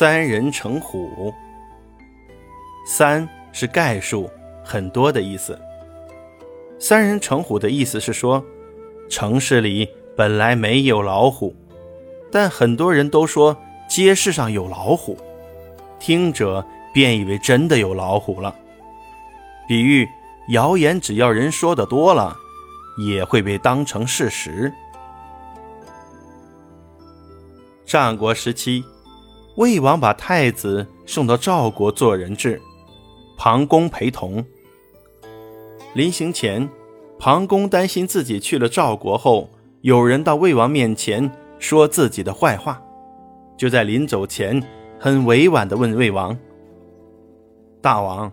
三人成虎。三是概数，很多的意思。三人成虎的意思是说，城市里本来没有老虎，但很多人都说街市上有老虎，听者便以为真的有老虎了。比喻谣言，只要人说的多了，也会被当成事实。战国时期，魏王把太子送到赵国做人质，庞公陪同。临行前，庞公担心自己去了赵国后，有人到魏王面前说自己的坏话，就在临走前，很委婉地问魏王：“大王，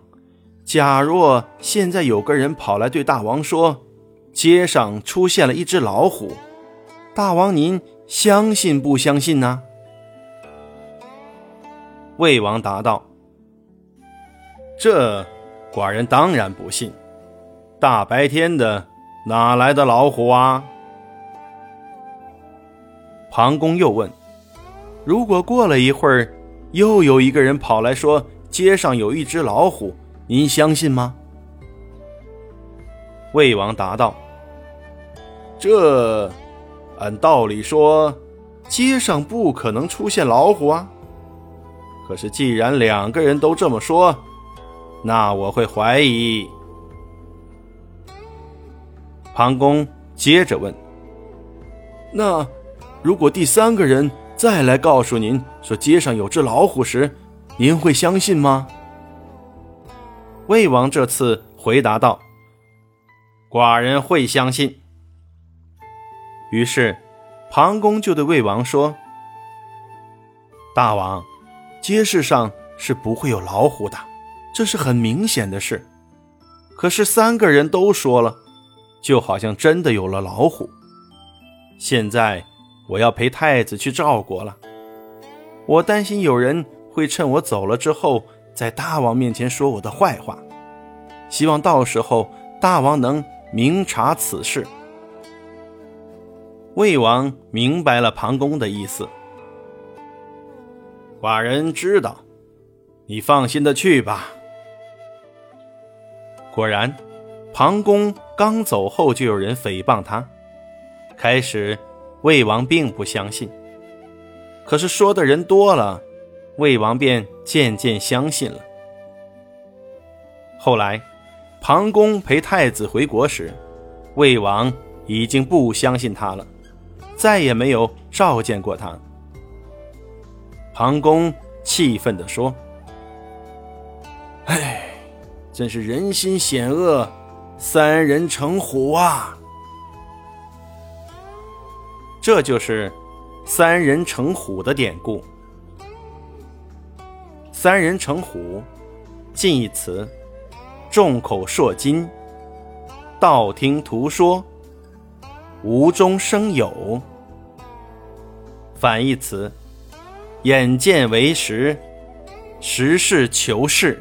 假若现在有个人跑来对大王说，街上出现了一只老虎，大王您相信不相信呢？”魏王答道：“这，寡人当然不信。”大白天的，哪来的老虎啊？庞公又问：“如果过了一会儿，又有一个人跑来说街上有一只老虎，您相信吗？”魏王答道：“这，按道理说，街上不可能出现老虎啊。可是既然两个人都这么说，那我会怀疑。”庞公接着问：“那如果第三个人再来告诉您说街上有只老虎时，您会相信吗？”魏王这次回答道：“寡人会相信。”于是，庞公就对魏王说：“大王，街市上是不会有老虎的，这是很明显的事。可是三个人都说了。”就好像真的有了老虎。现在我要陪太子去赵国了，我担心有人会趁我走了之后，在大王面前说我的坏话。希望到时候大王能明察此事。魏王明白了庞公的意思，寡人知道，你放心的去吧。果然。庞公刚走后，就有人诽谤他。开始，魏王并不相信，可是说的人多了，魏王便渐渐相信了。后来，庞公陪太子回国时，魏王已经不相信他了，再也没有召见过他。庞公气愤地说：“哎，真是人心险恶！”三人成虎啊！这就是“三人成虎”的典故。三人成虎，近义词：众口铄金，道听途说，无中生有；反义词：眼见为实，实事求是。